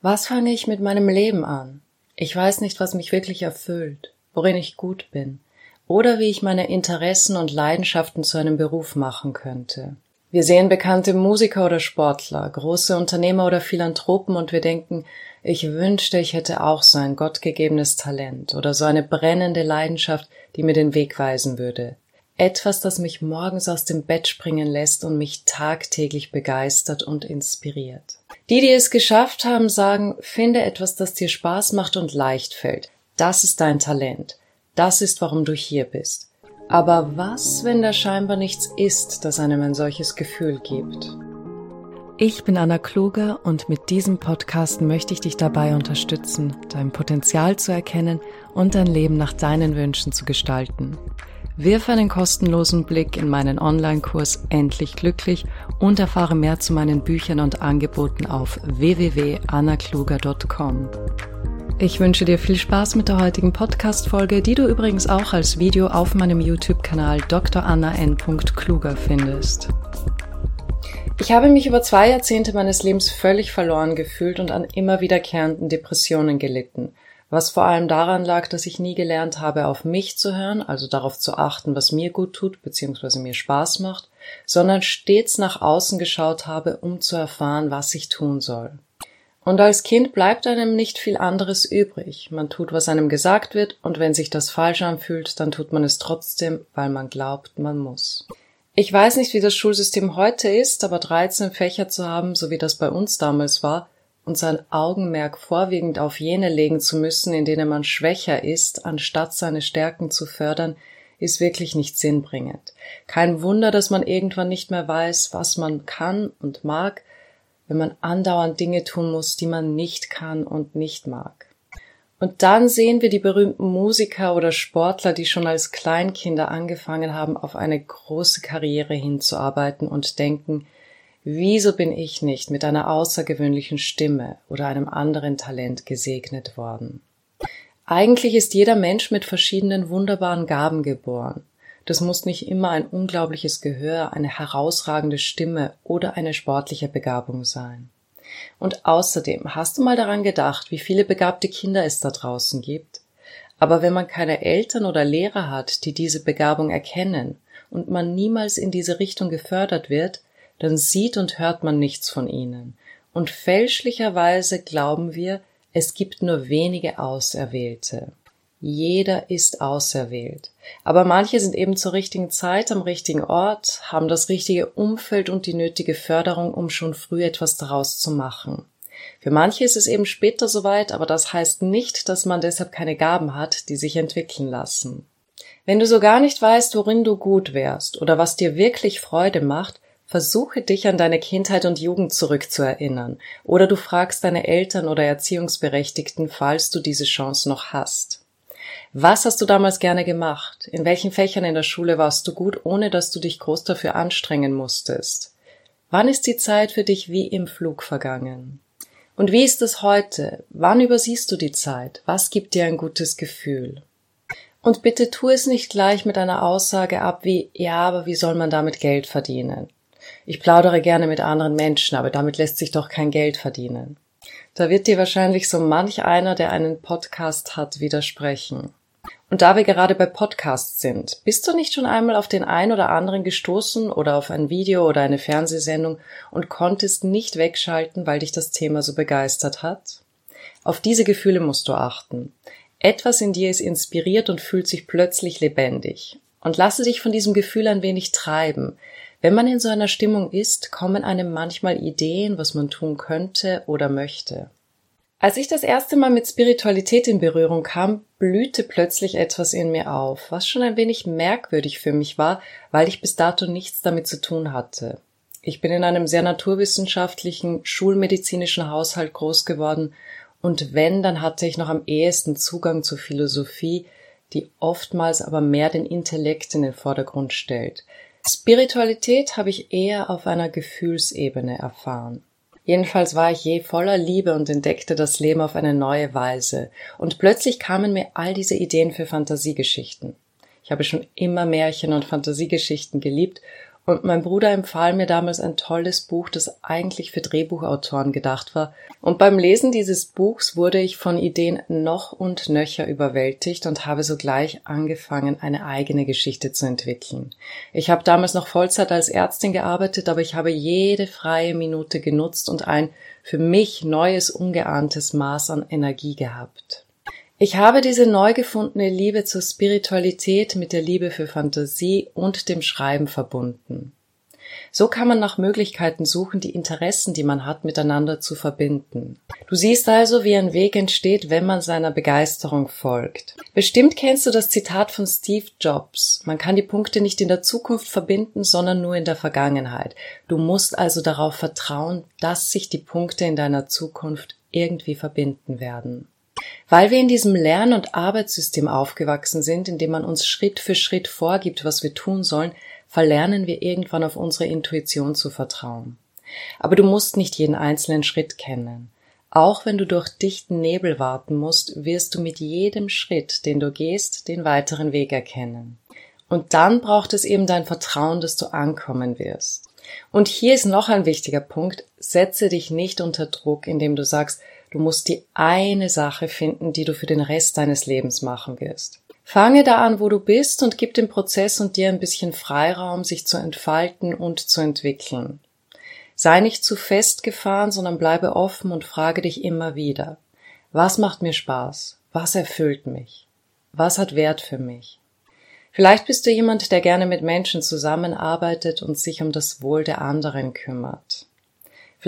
Was fange ich mit meinem Leben an? Ich weiß nicht, was mich wirklich erfüllt, worin ich gut bin, oder wie ich meine Interessen und Leidenschaften zu einem Beruf machen könnte. Wir sehen bekannte Musiker oder Sportler, große Unternehmer oder Philanthropen und wir denken, ich wünschte, ich hätte auch so ein gottgegebenes Talent oder so eine brennende Leidenschaft, die mir den Weg weisen würde. Etwas, das mich morgens aus dem Bett springen lässt und mich tagtäglich begeistert und inspiriert. Die, die es geschafft haben, sagen, finde etwas, das dir Spaß macht und leicht fällt. Das ist dein Talent. Das ist, warum du hier bist. Aber was, wenn da scheinbar nichts ist, das einem ein solches Gefühl gibt? Ich bin Anna Kluger und mit diesem Podcast möchte ich dich dabei unterstützen, dein Potenzial zu erkennen und dein Leben nach deinen Wünschen zu gestalten. Wirf einen kostenlosen Blick in meinen Online-Kurs Endlich Glücklich und erfahre mehr zu meinen Büchern und Angeboten auf www.annakluger.com. Ich wünsche dir viel Spaß mit der heutigen Podcast-Folge, die du übrigens auch als Video auf meinem YouTube-Kanal Dr. Anna N. Kluger findest. Ich habe mich über zwei Jahrzehnte meines Lebens völlig verloren gefühlt und an immer wiederkehrenden Depressionen gelitten, was vor allem daran lag, dass ich nie gelernt habe, auf mich zu hören, also darauf zu achten, was mir gut tut bzw. mir Spaß macht, sondern stets nach außen geschaut habe, um zu erfahren, was ich tun soll. Und als Kind bleibt einem nicht viel anderes übrig. Man tut, was einem gesagt wird, und wenn sich das falsch anfühlt, dann tut man es trotzdem, weil man glaubt, man muss. Ich weiß nicht, wie das Schulsystem heute ist, aber 13 Fächer zu haben, so wie das bei uns damals war, und sein Augenmerk vorwiegend auf jene legen zu müssen, in denen man schwächer ist, anstatt seine Stärken zu fördern, ist wirklich nicht sinnbringend. Kein Wunder, dass man irgendwann nicht mehr weiß, was man kann und mag, wenn man andauernd Dinge tun muss, die man nicht kann und nicht mag. Und dann sehen wir die berühmten Musiker oder Sportler, die schon als Kleinkinder angefangen haben, auf eine große Karriere hinzuarbeiten und denken, wieso bin ich nicht mit einer außergewöhnlichen Stimme oder einem anderen Talent gesegnet worden? Eigentlich ist jeder Mensch mit verschiedenen wunderbaren Gaben geboren. Das muss nicht immer ein unglaubliches Gehör, eine herausragende Stimme oder eine sportliche Begabung sein. Und außerdem, hast du mal daran gedacht, wie viele begabte Kinder es da draußen gibt? Aber wenn man keine Eltern oder Lehrer hat, die diese Begabung erkennen und man niemals in diese Richtung gefördert wird, dann sieht und hört man nichts von ihnen. Und fälschlicherweise glauben wir, es gibt nur wenige Auserwählte. Jeder ist auserwählt. Aber manche sind eben zur richtigen Zeit am richtigen Ort, haben das richtige Umfeld und die nötige Förderung, um schon früh etwas daraus zu machen. Für manche ist es eben später soweit, aber das heißt nicht, dass man deshalb keine Gaben hat, die sich entwickeln lassen. Wenn du so gar nicht weißt, worin du gut wärst oder was dir wirklich Freude macht, versuche dich an deine Kindheit und Jugend zurückzuerinnern oder du fragst deine Eltern oder Erziehungsberechtigten, falls du diese Chance noch hast. Was hast du damals gerne gemacht? In welchen Fächern in der Schule warst du gut, ohne dass du dich groß dafür anstrengen musstest? Wann ist die Zeit für dich wie im Flug vergangen? Und wie ist es heute? Wann übersiehst du die Zeit? Was gibt dir ein gutes Gefühl? Und bitte tu es nicht gleich mit einer Aussage ab wie, ja, aber wie soll man damit Geld verdienen? Ich plaudere gerne mit anderen Menschen, aber damit lässt sich doch kein Geld verdienen. Da wird dir wahrscheinlich so manch einer, der einen Podcast hat, widersprechen. Und da wir gerade bei Podcasts sind, bist du nicht schon einmal auf den ein oder anderen gestoßen oder auf ein Video oder eine Fernsehsendung und konntest nicht wegschalten, weil dich das Thema so begeistert hat? Auf diese Gefühle musst du achten. Etwas in dir ist inspiriert und fühlt sich plötzlich lebendig. Und lasse dich von diesem Gefühl ein wenig treiben. Wenn man in so einer Stimmung ist, kommen einem manchmal Ideen, was man tun könnte oder möchte. Als ich das erste Mal mit Spiritualität in Berührung kam, blühte plötzlich etwas in mir auf, was schon ein wenig merkwürdig für mich war, weil ich bis dato nichts damit zu tun hatte. Ich bin in einem sehr naturwissenschaftlichen, schulmedizinischen Haushalt groß geworden, und wenn, dann hatte ich noch am ehesten Zugang zur Philosophie, die oftmals aber mehr den Intellekt in den Vordergrund stellt. Spiritualität habe ich eher auf einer Gefühlsebene erfahren. Jedenfalls war ich je voller Liebe und entdeckte das Leben auf eine neue Weise. Und plötzlich kamen mir all diese Ideen für Fantasiegeschichten. Ich habe schon immer Märchen und Fantasiegeschichten geliebt Und mein Bruder empfahl mir damals ein tolles Buch, das eigentlich für Drehbuchautoren gedacht war. Und beim Lesen dieses Buchs wurde ich von Ideen noch und nöcher überwältigt und habe sogleich angefangen, eine eigene Geschichte zu entwickeln. Ich habe damals noch Vollzeit als Ärztin gearbeitet, aber ich habe jede freie Minute genutzt und ein für mich neues, ungeahntes Maß an Energie gehabt. Ich habe diese neu gefundene Liebe zur Spiritualität mit der Liebe für Fantasie und dem Schreiben verbunden. So kann man nach Möglichkeiten suchen, die Interessen, die man hat, miteinander zu verbinden. Du siehst also, wie ein Weg entsteht, wenn man seiner Begeisterung folgt. Bestimmt kennst du das Zitat von Steve Jobs. Man kann die Punkte nicht in der Zukunft verbinden, sondern nur in der Vergangenheit. Du musst also darauf vertrauen, dass sich die Punkte in deiner Zukunft irgendwie verbinden werden. Weil wir in diesem Lern- und Arbeitssystem aufgewachsen sind, in dem man uns Schritt für Schritt vorgibt, was wir tun sollen, verlernen wir irgendwann auf unsere Intuition zu vertrauen. Aber du musst nicht jeden einzelnen Schritt kennen. Auch wenn du durch dichten Nebel warten musst, wirst du mit jedem Schritt, den du gehst, den weiteren Weg erkennen. Und dann braucht es eben dein Vertrauen, dass du ankommen wirst. Und hier ist noch ein wichtiger Punkt. Setze dich nicht unter Druck, indem du sagst, Du musst die eine Sache finden, die du für den Rest deines Lebens machen wirst. Fange da an, wo du bist und gib dem Prozess und dir ein bisschen Freiraum, sich zu entfalten und zu entwickeln. Sei nicht zu festgefahren, sondern bleibe offen und frage dich immer wieder. Was macht mir Spaß? Was erfüllt mich? Was hat Wert für mich? Vielleicht bist du jemand, der gerne mit Menschen zusammenarbeitet und sich um das Wohl der anderen kümmert.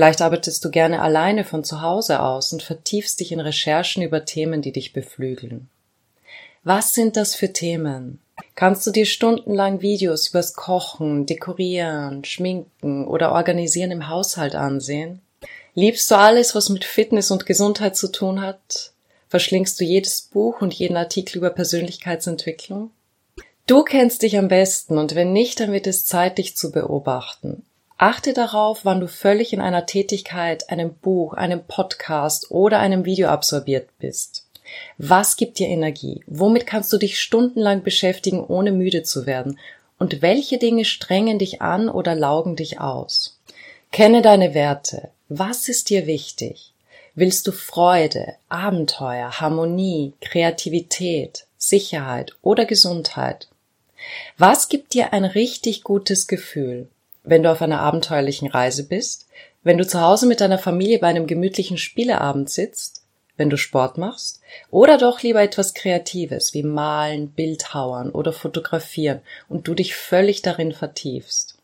Vielleicht arbeitest du gerne alleine von zu Hause aus und vertiefst dich in Recherchen über Themen, die dich beflügeln. Was sind das für Themen? Kannst du dir stundenlang Videos übers Kochen, Dekorieren, Schminken oder Organisieren im Haushalt ansehen? Liebst du alles, was mit Fitness und Gesundheit zu tun hat? Verschlingst du jedes Buch und jeden Artikel über Persönlichkeitsentwicklung? Du kennst dich am besten und wenn nicht, dann wird es Zeit, dich zu beobachten. Achte darauf, wann du völlig in einer Tätigkeit, einem Buch, einem Podcast oder einem Video absorbiert bist. Was gibt dir Energie? Womit kannst du dich stundenlang beschäftigen, ohne müde zu werden? Und welche Dinge strengen dich an oder laugen dich aus? Kenne deine Werte. Was ist dir wichtig? Willst du Freude, Abenteuer, Harmonie, Kreativität, Sicherheit oder Gesundheit? Was gibt dir ein richtig gutes Gefühl? Wenn du auf einer abenteuerlichen Reise bist, wenn du zu Hause mit deiner Familie bei einem gemütlichen Spieleabend sitzt, wenn du Sport machst, oder doch lieber etwas Kreatives wie Malen, Bildhauern oder Fotografieren und du dich völlig darin vertiefst.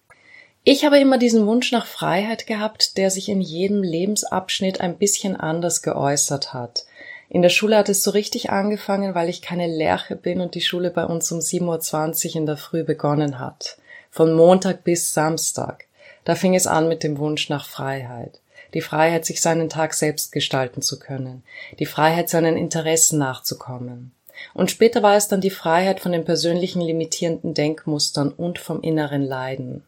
Ich habe immer diesen Wunsch nach Freiheit gehabt, der sich in jedem Lebensabschnitt ein bisschen anders geäußert hat. In der Schule hat es so richtig angefangen, weil ich keine Lerche bin und die Schule bei uns um 7.20 Uhr in der Früh begonnen hat von Montag bis Samstag. Da fing es an mit dem Wunsch nach Freiheit. Die Freiheit, sich seinen Tag selbst gestalten zu können. Die Freiheit, seinen Interessen nachzukommen. Und später war es dann die Freiheit von den persönlichen limitierenden Denkmustern und vom inneren Leiden.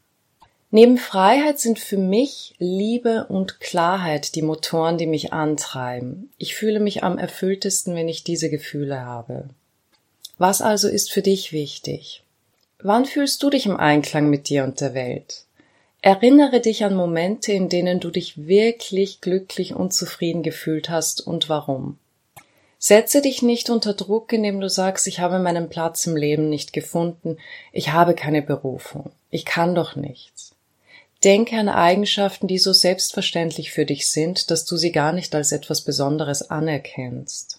Neben Freiheit sind für mich Liebe und Klarheit die Motoren, die mich antreiben. Ich fühle mich am erfülltesten, wenn ich diese Gefühle habe. Was also ist für dich wichtig? Wann fühlst du dich im Einklang mit dir und der Welt? Erinnere dich an Momente, in denen du dich wirklich glücklich und zufrieden gefühlt hast und warum. Setze dich nicht unter Druck, indem du sagst, ich habe meinen Platz im Leben nicht gefunden, ich habe keine Berufung, ich kann doch nichts. Denke an Eigenschaften, die so selbstverständlich für dich sind, dass du sie gar nicht als etwas Besonderes anerkennst.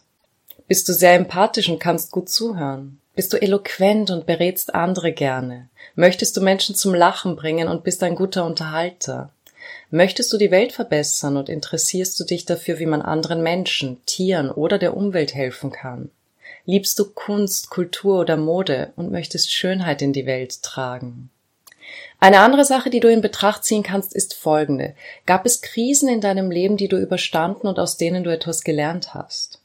Bist du sehr empathisch und kannst gut zuhören? Bist du eloquent und berätst andere gerne? Möchtest du Menschen zum Lachen bringen und bist ein guter Unterhalter? Möchtest du die Welt verbessern und interessierst du dich dafür, wie man anderen Menschen, Tieren oder der Umwelt helfen kann? Liebst du Kunst, Kultur oder Mode und möchtest Schönheit in die Welt tragen? Eine andere Sache, die du in Betracht ziehen kannst, ist folgende. Gab es Krisen in deinem Leben, die du überstanden und aus denen du etwas gelernt hast?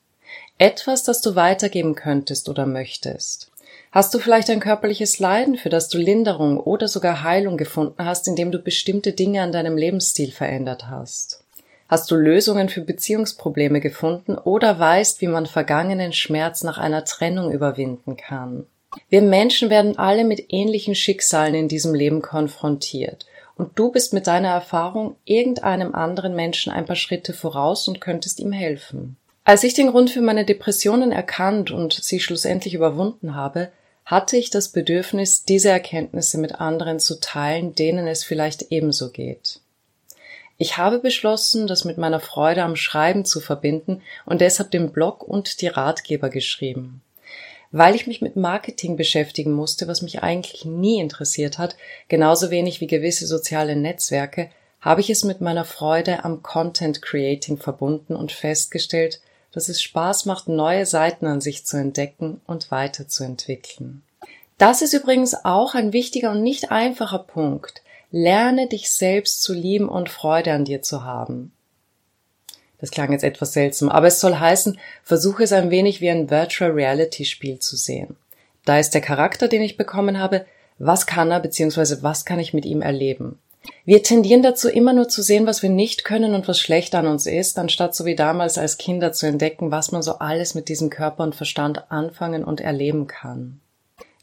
Etwas, das du weitergeben könntest oder möchtest. Hast du vielleicht ein körperliches Leiden, für das du Linderung oder sogar Heilung gefunden hast, indem du bestimmte Dinge an deinem Lebensstil verändert hast? Hast du Lösungen für Beziehungsprobleme gefunden oder weißt, wie man vergangenen Schmerz nach einer Trennung überwinden kann? Wir Menschen werden alle mit ähnlichen Schicksalen in diesem Leben konfrontiert. Und du bist mit deiner Erfahrung irgendeinem anderen Menschen ein paar Schritte voraus und könntest ihm helfen. Als ich den Grund für meine Depressionen erkannt und sie schlussendlich überwunden habe, hatte ich das Bedürfnis, diese Erkenntnisse mit anderen zu teilen, denen es vielleicht ebenso geht. Ich habe beschlossen, das mit meiner Freude am Schreiben zu verbinden und deshalb den Blog und die Ratgeber geschrieben. Weil ich mich mit Marketing beschäftigen musste, was mich eigentlich nie interessiert hat, genauso wenig wie gewisse soziale Netzwerke, habe ich es mit meiner Freude am Content Creating verbunden und festgestellt, dass es Spaß macht, neue Seiten an sich zu entdecken und weiterzuentwickeln. Das ist übrigens auch ein wichtiger und nicht einfacher Punkt. Lerne dich selbst zu lieben und Freude an dir zu haben. Das klang jetzt etwas seltsam, aber es soll heißen, versuche es ein wenig wie ein Virtual Reality Spiel zu sehen. Da ist der Charakter, den ich bekommen habe, was kann er bzw. was kann ich mit ihm erleben? Wir tendieren dazu, immer nur zu sehen, was wir nicht können und was schlecht an uns ist, anstatt so wie damals als Kinder zu entdecken, was man so alles mit diesem Körper und Verstand anfangen und erleben kann.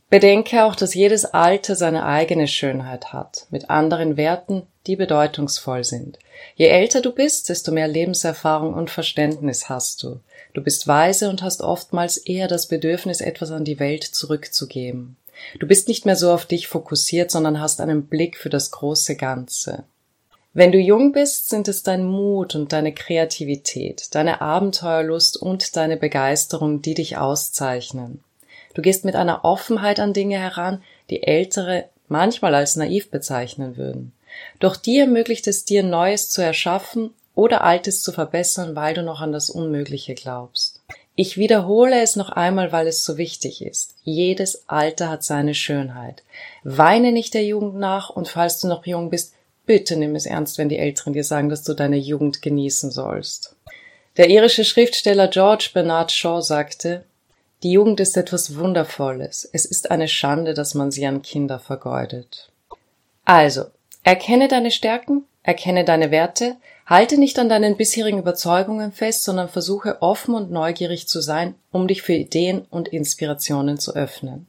Bedenke auch, dass jedes Alter seine eigene Schönheit hat, mit anderen Werten, die bedeutungsvoll sind. Je älter du bist, desto mehr Lebenserfahrung und Verständnis hast du. Du bist weise und hast oftmals eher das Bedürfnis, etwas an die Welt zurückzugeben. Du bist nicht mehr so auf dich fokussiert, sondern hast einen Blick für das große Ganze. Wenn du jung bist, sind es dein Mut und deine Kreativität, deine Abenteuerlust und deine Begeisterung, die dich auszeichnen. Du gehst mit einer Offenheit an Dinge heran, die Ältere manchmal als naiv bezeichnen würden. Doch dir ermöglicht es dir, Neues zu erschaffen oder Altes zu verbessern, weil du noch an das Unmögliche glaubst. Ich wiederhole es noch einmal, weil es so wichtig ist. Jedes Alter hat seine Schönheit. Weine nicht der Jugend nach und falls du noch jung bist, bitte nimm es ernst, wenn die Älteren dir sagen, dass du deine Jugend genießen sollst. Der irische Schriftsteller George Bernard Shaw sagte, die Jugend ist etwas Wundervolles. Es ist eine Schande, dass man sie an Kinder vergeudet. Also, erkenne deine Stärken, erkenne deine Werte, Halte nicht an deinen bisherigen Überzeugungen fest, sondern versuche offen und neugierig zu sein, um dich für Ideen und Inspirationen zu öffnen.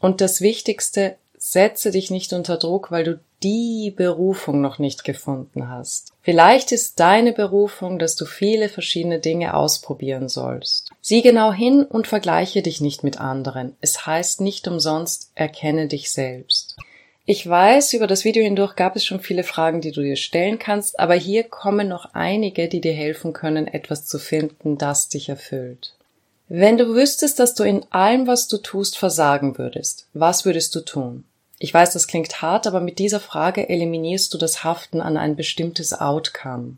Und das Wichtigste, setze dich nicht unter Druck, weil du die Berufung noch nicht gefunden hast. Vielleicht ist deine Berufung, dass du viele verschiedene Dinge ausprobieren sollst. Sieh genau hin und vergleiche dich nicht mit anderen. Es heißt nicht umsonst, erkenne dich selbst. Ich weiß, über das Video hindurch gab es schon viele Fragen, die du dir stellen kannst, aber hier kommen noch einige, die dir helfen können, etwas zu finden, das dich erfüllt. Wenn du wüsstest, dass du in allem, was du tust, versagen würdest, was würdest du tun? Ich weiß, das klingt hart, aber mit dieser Frage eliminierst du das Haften an ein bestimmtes Outcome.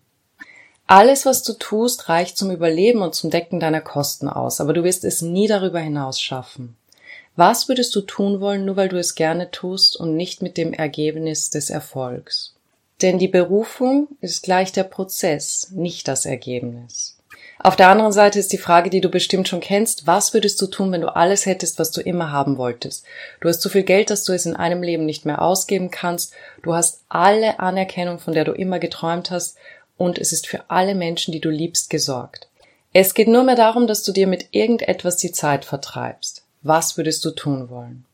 Alles, was du tust, reicht zum Überleben und zum Decken deiner Kosten aus, aber du wirst es nie darüber hinaus schaffen. Was würdest du tun wollen, nur weil du es gerne tust und nicht mit dem Ergebnis des Erfolgs? Denn die Berufung ist gleich der Prozess, nicht das Ergebnis. Auf der anderen Seite ist die Frage, die du bestimmt schon kennst, was würdest du tun, wenn du alles hättest, was du immer haben wolltest? Du hast so viel Geld, dass du es in einem Leben nicht mehr ausgeben kannst, du hast alle Anerkennung, von der du immer geträumt hast, und es ist für alle Menschen, die du liebst, gesorgt. Es geht nur mehr darum, dass du dir mit irgendetwas die Zeit vertreibst. Was würdest du tun wollen?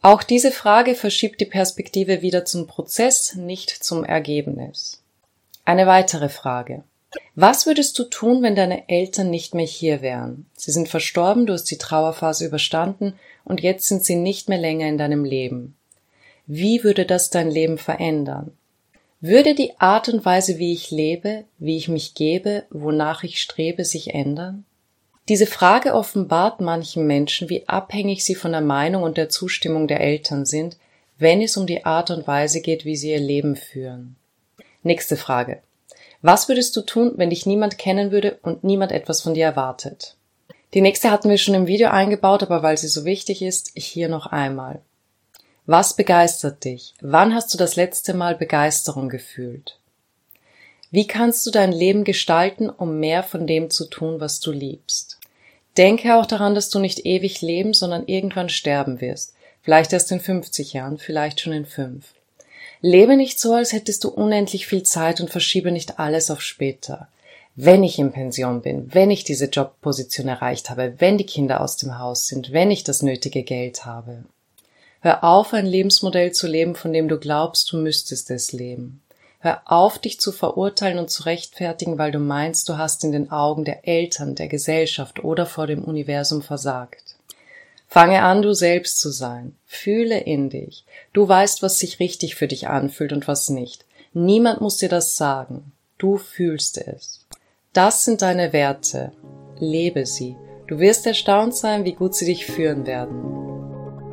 Auch diese Frage verschiebt die Perspektive wieder zum Prozess, nicht zum Ergebnis. Eine weitere Frage. Was würdest du tun, wenn deine Eltern nicht mehr hier wären? Sie sind verstorben, du hast die Trauerphase überstanden und jetzt sind sie nicht mehr länger in deinem Leben. Wie würde das dein Leben verändern? Würde die Art und Weise, wie ich lebe, wie ich mich gebe, wonach ich strebe, sich ändern? Diese Frage offenbart manchen Menschen, wie abhängig sie von der Meinung und der Zustimmung der Eltern sind, wenn es um die Art und Weise geht, wie sie ihr Leben führen. Nächste Frage. Was würdest du tun, wenn dich niemand kennen würde und niemand etwas von dir erwartet? Die nächste hatten wir schon im Video eingebaut, aber weil sie so wichtig ist, hier noch einmal. Was begeistert dich? Wann hast du das letzte Mal Begeisterung gefühlt? Wie kannst du dein Leben gestalten, um mehr von dem zu tun, was du liebst? Denke auch daran, dass du nicht ewig leben, sondern irgendwann sterben wirst. Vielleicht erst in 50 Jahren, vielleicht schon in fünf. Lebe nicht so, als hättest du unendlich viel Zeit und verschiebe nicht alles auf später. wenn ich in Pension bin, wenn ich diese Jobposition erreicht habe, wenn die Kinder aus dem Haus sind, wenn ich das nötige Geld habe. Hör auf, ein Lebensmodell zu leben, von dem du glaubst, du müsstest es leben. Hör auf, dich zu verurteilen und zu rechtfertigen, weil du meinst, du hast in den Augen der Eltern, der Gesellschaft oder vor dem Universum versagt. Fange an, du selbst zu sein. Fühle in dich. Du weißt, was sich richtig für dich anfühlt und was nicht. Niemand muss dir das sagen. Du fühlst es. Das sind deine Werte. Lebe sie. Du wirst erstaunt sein, wie gut sie dich führen werden.